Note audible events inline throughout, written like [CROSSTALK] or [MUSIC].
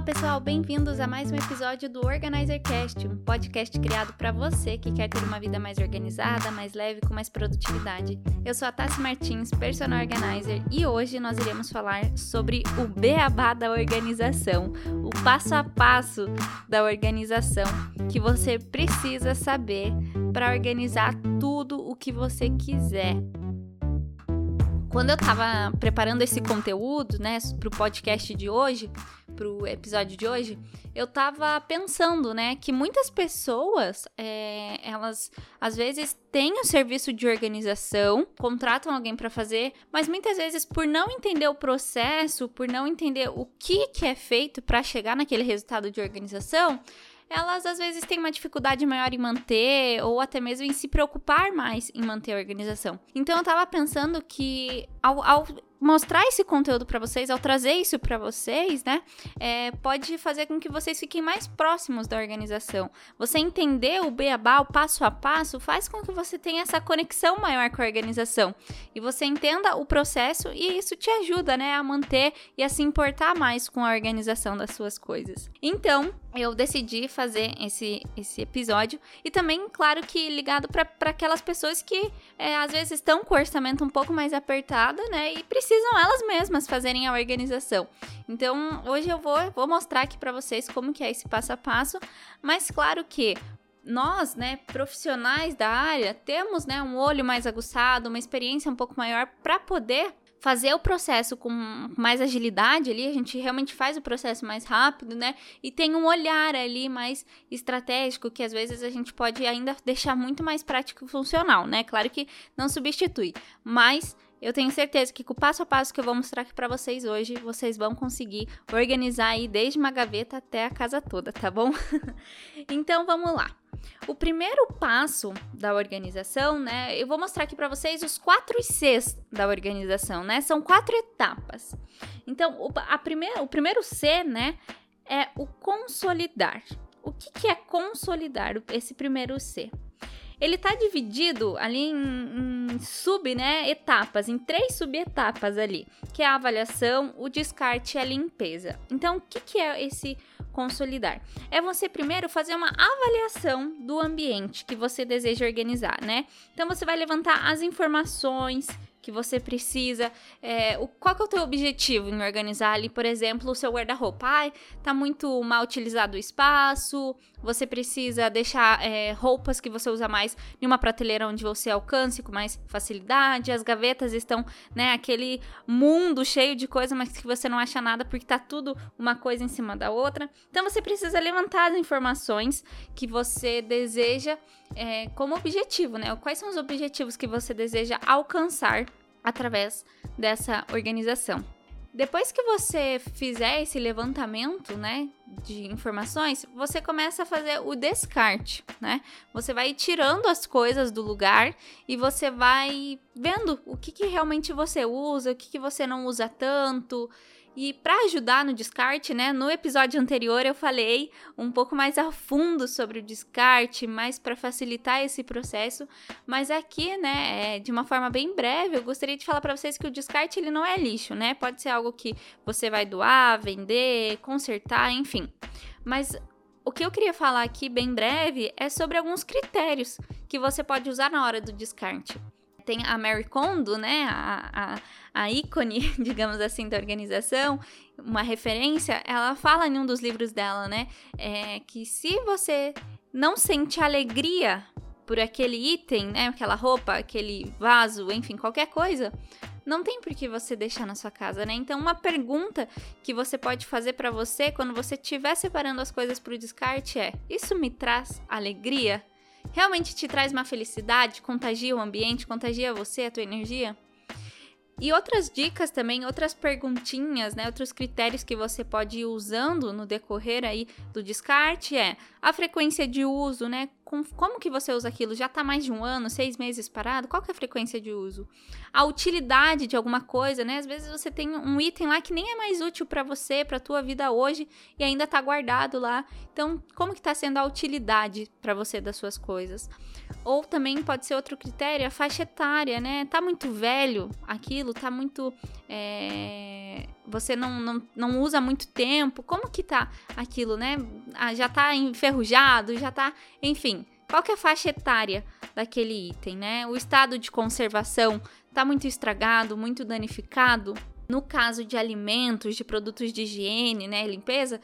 Olá pessoal, bem-vindos a mais um episódio do OrganizerCast, um podcast criado para você que quer ter uma vida mais organizada, mais leve, com mais produtividade. Eu sou a Tassi Martins, personal organizer, e hoje nós iremos falar sobre o beabá da organização, o passo a passo da organização que você precisa saber para organizar tudo o que você quiser quando eu estava preparando esse conteúdo, né, para o podcast de hoje, para o episódio de hoje, eu estava pensando, né, que muitas pessoas, é, elas às vezes têm o serviço de organização, contratam alguém para fazer, mas muitas vezes por não entender o processo, por não entender o que, que é feito para chegar naquele resultado de organização, elas às vezes têm uma dificuldade maior em manter ou até mesmo em se preocupar mais em manter a organização. Então eu tava pensando que ao, ao mostrar esse conteúdo para vocês, ao trazer isso para vocês, né, é, pode fazer com que vocês fiquem mais próximos da organização. Você entender o beabá, o passo a passo, faz com que você tenha essa conexão maior com a organização e você entenda o processo e isso te ajuda, né, a manter e a se importar mais com a organização das suas coisas. Então, eu decidi fazer esse, esse episódio e também, claro que ligado para aquelas pessoas que é, às vezes estão com o orçamento um pouco mais apertado, né, e precisam precisam elas mesmas fazerem a organização. Então, hoje eu vou, vou mostrar aqui para vocês como que é esse passo a passo, mas claro que nós, né, profissionais da área, temos, né, um olho mais aguçado, uma experiência um pouco maior para poder fazer o processo com mais agilidade ali, a gente realmente faz o processo mais rápido, né? E tem um olhar ali mais estratégico que às vezes a gente pode ainda deixar muito mais prático e funcional, né? Claro que não substitui, mas eu tenho certeza que com o passo a passo que eu vou mostrar aqui para vocês hoje, vocês vão conseguir organizar aí desde uma gaveta até a casa toda, tá bom? [LAUGHS] então vamos lá. O primeiro passo da organização, né? Eu vou mostrar aqui para vocês os quatro Cs da organização, né? São quatro etapas. Então, o, a primeira, o primeiro C, né, é o consolidar. O que, que é consolidar esse primeiro C? Ele tá dividido ali em, em sub, né, etapas, em três subetapas ali, que é a avaliação, o descarte e a limpeza. Então, o que, que é esse consolidar? É você primeiro fazer uma avaliação do ambiente que você deseja organizar, né? Então, você vai levantar as informações que você precisa. É, o, qual que é o teu objetivo em organizar ali, por exemplo, o seu guarda-roupa? Ai, tá muito mal utilizado o espaço, você precisa deixar é, roupas que você usa mais em uma prateleira onde você alcance com mais facilidade. As gavetas estão, né, aquele mundo cheio de coisa, mas que você não acha nada porque tá tudo uma coisa em cima da outra. Então você precisa levantar as informações que você deseja é, como objetivo, né? Quais são os objetivos que você deseja alcançar através dessa organização. Depois que você fizer esse levantamento, né, de informações, você começa a fazer o descarte, né? Você vai tirando as coisas do lugar e você vai vendo o que, que realmente você usa, o que, que você não usa tanto e para ajudar no descarte, né, no episódio anterior eu falei um pouco mais a fundo sobre o descarte, mais para facilitar esse processo, mas aqui, né, é, de uma forma bem breve, eu gostaria de falar para vocês que o descarte ele não é lixo, né? Pode ser algo que você vai doar, vender, consertar, enfim. Mas o que eu queria falar aqui bem breve é sobre alguns critérios que você pode usar na hora do descarte tem a Mary Kondo, né, a, a, a ícone, [LAUGHS] digamos assim, da organização, uma referência, ela fala em um dos livros dela, né, é, que se você não sente alegria por aquele item, né, aquela roupa, aquele vaso, enfim, qualquer coisa, não tem por que você deixar na sua casa, né? Então, uma pergunta que você pode fazer para você quando você estiver separando as coisas para o descarte é: isso me traz alegria? Realmente te traz uma felicidade, contagia o ambiente, contagia você, a tua energia? E outras dicas também, outras perguntinhas, né, outros critérios que você pode ir usando no decorrer aí do descarte é a frequência de uso, né? Com, como que você usa aquilo? Já está mais de um ano, seis meses parado? Qual que é a frequência de uso? A utilidade de alguma coisa, né? Às vezes você tem um item lá que nem é mais útil para você, para tua vida hoje e ainda está guardado lá. Então, como que está sendo a utilidade para você das suas coisas? Ou também pode ser outro critério, a faixa etária, né? Tá muito velho aquilo, tá muito é, você não, não, não usa muito tempo, como que tá aquilo, né? Ah, já tá enferrujado, já tá, enfim, qual que é a faixa etária daquele item, né? O estado de conservação tá muito estragado, muito danificado. No caso de alimentos, de produtos de higiene, né, limpeza,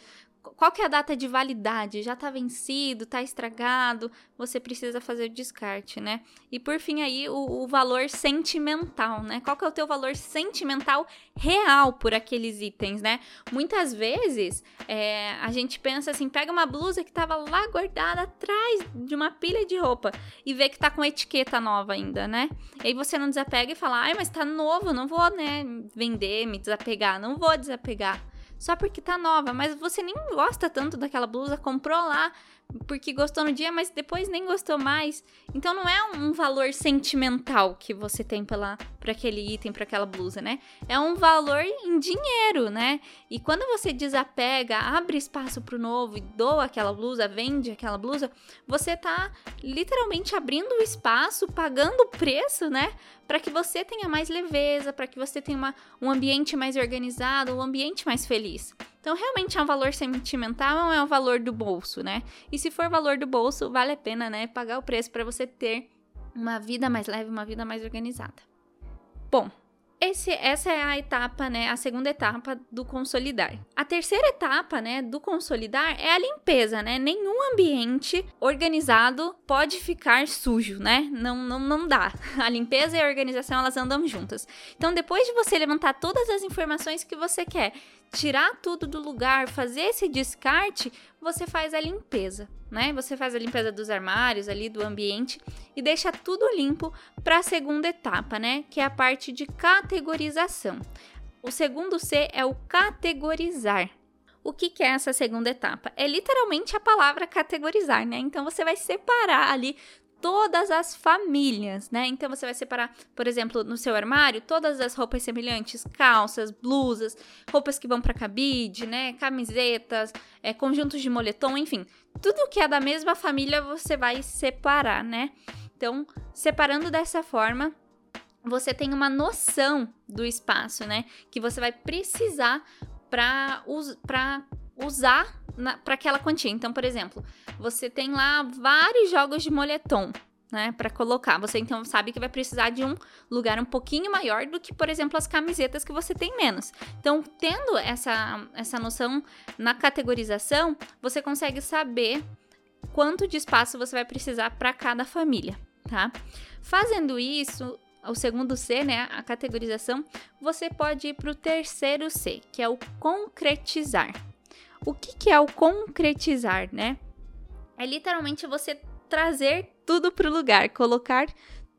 qual que é a data de validade? Já está vencido, está estragado, você precisa fazer o descarte, né? E por fim aí o, o, valor sentimental, né? Qual que é o teu valor sentimental real por aqueles itens, né? Muitas vezes é, a gente pensa assim, pega uma blusa que estava lá guardada atrás de uma pilha de roupa e vê que tá com etiqueta nova ainda, né? E aí você não desapega e fala, ai, mas tá novo, não vou, né, vender, me desapegar, não vou desapegar só porque tá nova, mas você nem gosta tanto daquela blusa, comprou lá porque gostou no dia, mas depois nem gostou mais. Então não é um valor sentimental que você tem pela para aquele item, para aquela blusa, né? É um valor em dinheiro, né? E quando você desapega, abre espaço para o novo e doa aquela blusa, vende aquela blusa, você tá literalmente abrindo o espaço, pagando o preço, né? Para que você tenha mais leveza, para que você tenha uma, um ambiente mais organizado, um ambiente mais feliz. Então, realmente é um valor sentimental ou é um valor do bolso, né? E se for valor do bolso, vale a pena, né? Pagar o preço para você ter uma vida mais leve, uma vida mais organizada. Bom, esse, essa é a etapa, né? A segunda etapa do consolidar. A terceira etapa, né, do consolidar é a limpeza, né? Nenhum ambiente organizado pode ficar sujo, né? Não, não, não dá. [LAUGHS] A limpeza e a organização elas andam juntas. Então, depois de você levantar todas as informações que você quer, tirar tudo do lugar, fazer esse descarte, você faz a limpeza, né? Você faz a limpeza dos armários ali do ambiente e deixa tudo limpo para a segunda etapa, né? Que é a parte de categorização. O segundo C é o categorizar. O que, que é essa segunda etapa? É literalmente a palavra categorizar, né? Então você vai separar ali todas as famílias, né? Então você vai separar, por exemplo, no seu armário, todas as roupas semelhantes, calças, blusas, roupas que vão para cabide, né? Camisetas, é, conjuntos de moletom, enfim, tudo que é da mesma família você vai separar, né? Então, separando dessa forma, você tem uma noção do espaço, né? Que você vai precisar para usar para aquela quantia. Então, por exemplo, você tem lá vários jogos de moletom, né, para colocar. Você então sabe que vai precisar de um lugar um pouquinho maior do que, por exemplo, as camisetas que você tem menos. Então, tendo essa essa noção na categorização, você consegue saber quanto de espaço você vai precisar para cada família, tá? Fazendo isso, o segundo C, né, a categorização, você pode ir para o terceiro C, que é o concretizar. O que, que é o concretizar, né? É literalmente você trazer tudo para o lugar, colocar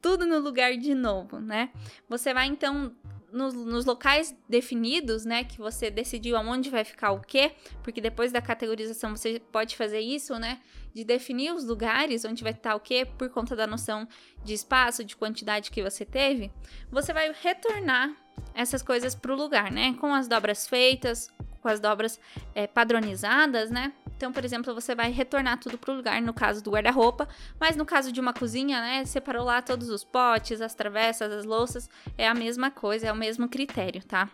tudo no lugar de novo, né? Você vai então nos, nos, locais definidos, né, que você decidiu aonde vai ficar o quê, porque depois da categorização você pode fazer isso, né, de definir os lugares onde vai estar o quê, por conta da noção de espaço, de quantidade que você teve, você vai retornar essas coisas para o lugar, né, com as dobras feitas, com as dobras é, padronizadas, né? Então, por exemplo, você vai retornar tudo para o lugar no caso do guarda-roupa, mas no caso de uma cozinha, né, separou lá todos os potes, as travessas, as louças, é a mesma coisa, é o mesmo critério, tá?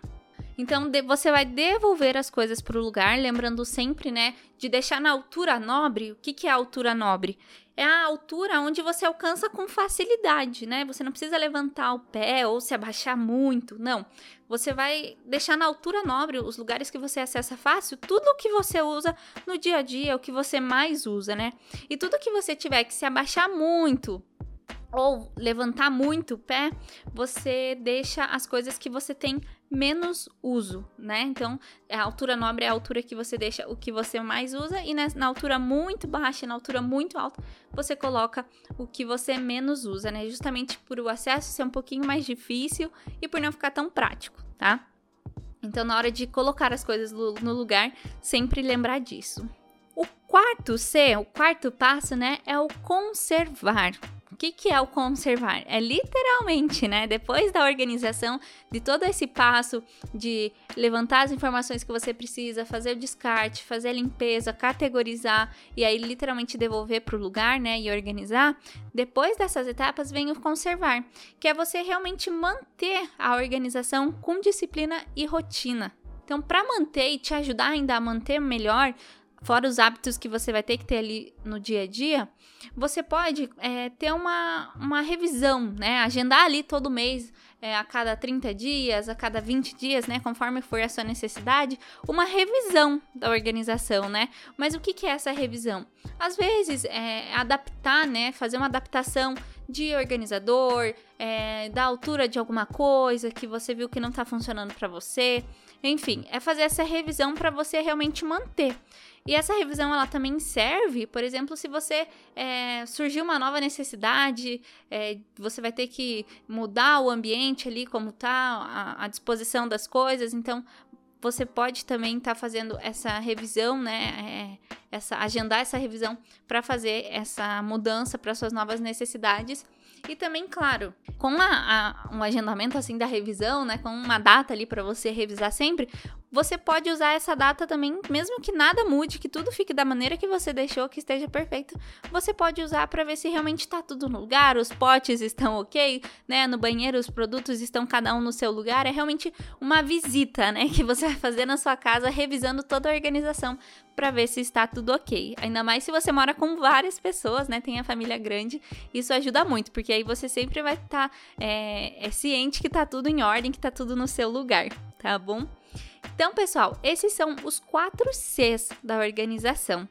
Então você vai devolver as coisas para o lugar, lembrando sempre, né, de deixar na altura nobre. O que, que é a altura nobre? É a altura onde você alcança com facilidade, né? Você não precisa levantar o pé ou se abaixar muito, não. Você vai deixar na altura nobre os lugares que você acessa fácil, tudo o que você usa no dia a dia, o que você mais usa, né? E tudo que você tiver que se abaixar muito, ou levantar muito o pé, você deixa as coisas que você tem menos uso, né? Então, a altura nobre é a altura que você deixa o que você mais usa, e na, altura muito baixa, na altura muito alta, você coloca o que você menos usa, né? Justamente por o acesso ser um pouquinho mais difícil e por não ficar tão prático, tá? Então, na hora de colocar as coisas no lugar, sempre lembrar disso. O quarto C, o quarto passo, né, é o conservar. Que, que é o conservar? É literalmente, né? Depois da organização de todo esse passo de levantar as informações que você precisa, fazer o descarte, fazer a limpeza, categorizar e aí literalmente devolver para o lugar, né? E organizar. Depois dessas etapas vem o conservar, que é você realmente manter a organização com disciplina e rotina Então, para manter e te ajudar ainda a manter melhor, fora os hábitos que você vai ter que ter ali no dia a dia, você pode é, ter uma, uma revisão, né? Agendar ali todo mês, é, a cada 30 dias, a cada 20 dias, né? Conforme for a sua necessidade, uma revisão da organização, né? Mas o que, que é essa revisão? Às vezes, é adaptar, né? Fazer uma adaptação de organizador, é, da altura de alguma coisa que você viu que não está funcionando para você. Enfim, é fazer essa revisão para você realmente manter. E essa revisão ela também serve, por exemplo, se você é, surgiu uma nova necessidade, é, você vai ter que mudar o ambiente ali, como tá a, a disposição das coisas. Então, você pode também estar tá fazendo essa revisão, né? É, essa, agendar essa revisão para fazer essa mudança para suas novas necessidades. E também, claro, com a, a, um agendamento assim da revisão, né? Com uma data ali para você revisar sempre, você pode usar essa data também, mesmo que nada mude, que tudo fique da maneira que você deixou, que esteja perfeito, você pode usar para ver se realmente está tudo no lugar, os potes estão ok, né? No banheiro os produtos estão cada um no seu lugar. É realmente uma visita, né? Que você vai fazer na sua casa, revisando toda a organização para ver se está tudo ok. Ainda mais se você mora com várias pessoas, né? Tem a família grande, isso ajuda muito, porque aí você sempre vai estar tá, é, é ciente que está tudo em ordem, que está tudo no seu lugar, tá bom? Então, pessoal, esses são os quatro Cs da organização.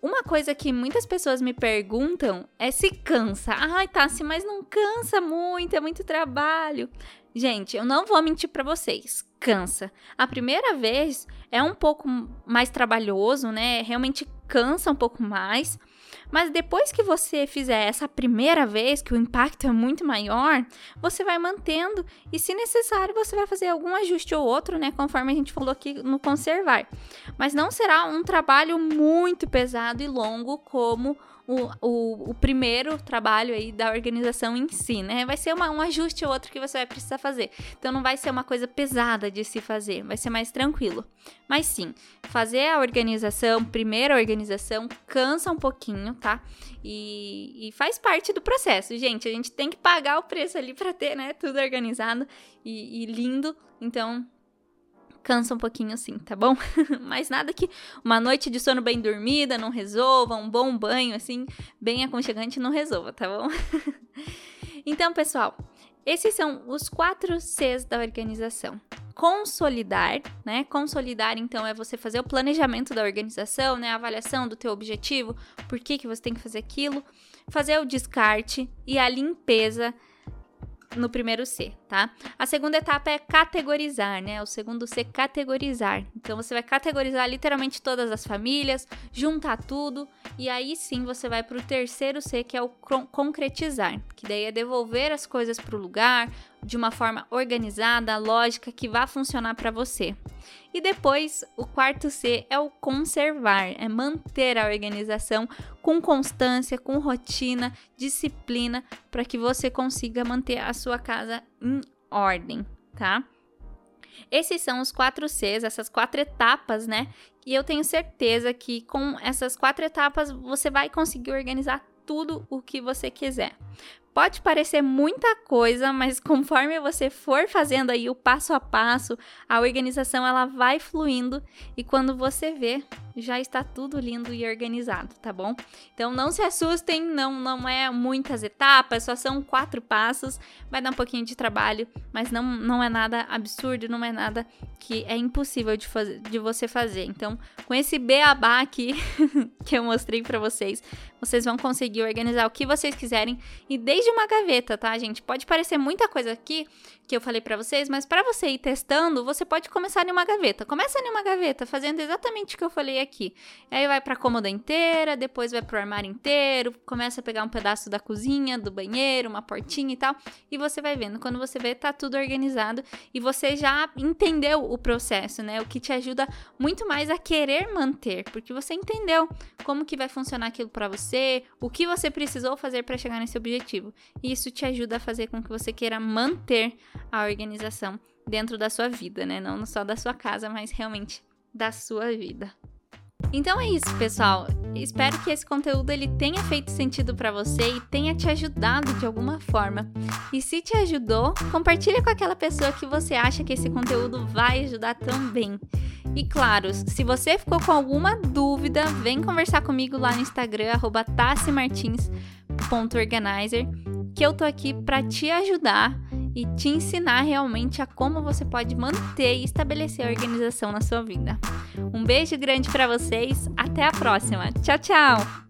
Uma coisa que muitas pessoas me perguntam é se cansa. Ai, Tassi, mas não cansa muito, é muito trabalho. Gente, eu não vou mentir para vocês, cansa. A primeira vez é um pouco mais trabalhoso, né? Realmente cansa um pouco mais. Mas depois que você fizer essa primeira vez, que o impacto é muito maior, você vai mantendo e, se necessário, você vai fazer algum ajuste ou outro, né? Conforme a gente falou aqui no conservar. Mas não será um trabalho muito pesado e longo como o, o, o, primeiro trabalho aí da organização em si, né? Vai ser uma, um ajuste ou outro que você vai precisar fazer. Então não vai ser uma coisa pesada de se fazer, vai ser mais tranquilo. Mas sim, fazer a organização, primeira organização, cansa um pouquinho, tá? E, e faz parte do processo, gente. A gente tem que pagar o preço ali para ter, né? Tudo organizado e, e lindo. Então, cansa um pouquinho sim, tá bom? [LAUGHS] Mas nada que uma noite de sono bem dormida não resolva, um bom banho assim, bem aconchegante não resolva, tá bom? [LAUGHS] então, pessoal, esses são os quatro Cs da organização. Consolidar, né? Consolidar, então, é você fazer o planejamento da organização, né? A avaliação do teu objetivo, por que, que você tem que fazer aquilo. Fazer o descarte e a limpeza no primeiro C, tá? A segunda etapa é categorizar, né? O segundo C, categorizar. Então você vai categorizar literalmente todas as famílias, juntar tudo e aí sim você vai para o terceiro C, que é o concretizar, que daí é devolver as coisas para o lugar, de uma forma organizada, lógica, que vá funcionar para você. E depois, o quarto C é o conservar, é manter a organização com constância, com rotina, disciplina, para que você consiga manter a sua casa em ordem, tá? Esses são os quatro Cs, essas quatro etapas, né? E eu tenho certeza que com essas quatro etapas você vai conseguir organizar tudo o que você quiser. Pode parecer muita coisa, mas [LAUGHS] conforme você for fazendo aí o passo a passo, a organização ela vai fluindo. E quando você vê, já está tudo lindo e organizado, tá bom? Então não se assustem, não não é muitas etapas, só são quatro passos, vai dar um pouquinho de trabalho, mas não, não é nada absurdo, não é nada que é impossível de, fazer, de você fazer. Então, com esse beabá aqui [LAUGHS] que eu mostrei para vocês, vocês vão conseguir organizar o que vocês quiserem e desde uma gaveta, tá, gente? Pode parecer muita coisa aqui que eu falei para vocês, mas para você ir testando, você pode começar em uma gaveta. Começa em uma gaveta, fazendo exatamente o que eu falei aqui. Aí vai para cômoda inteira, depois vai pro armário inteiro, começa a pegar um pedaço da cozinha, do banheiro, uma portinha e tal, e você vai vendo. Quando você vê, tá tudo organizado e você já entendeu o processo, né? O que te ajuda muito mais a querer manter, porque você entendeu como que vai funcionar aquilo para você, o que você precisou fazer para chegar nesse objetivo. E isso te ajuda a fazer com que você queira manter a organização dentro da sua vida, né? Não só da sua casa, mas realmente da sua vida. Então é isso, pessoal. Espero que esse conteúdo ele tenha feito sentido para você e tenha te ajudado de alguma forma. E se te ajudou, compartilha com aquela pessoa que você acha que esse conteúdo vai ajudar também. E claro, se você ficou com alguma dúvida, vem conversar comigo lá no Instagram @tassemartins.organizer, que eu tô aqui para te ajudar e te ensinar realmente a como você pode manter e estabelecer a organização na sua vida. Um beijo grande para vocês, até a próxima. Tchau, tchau.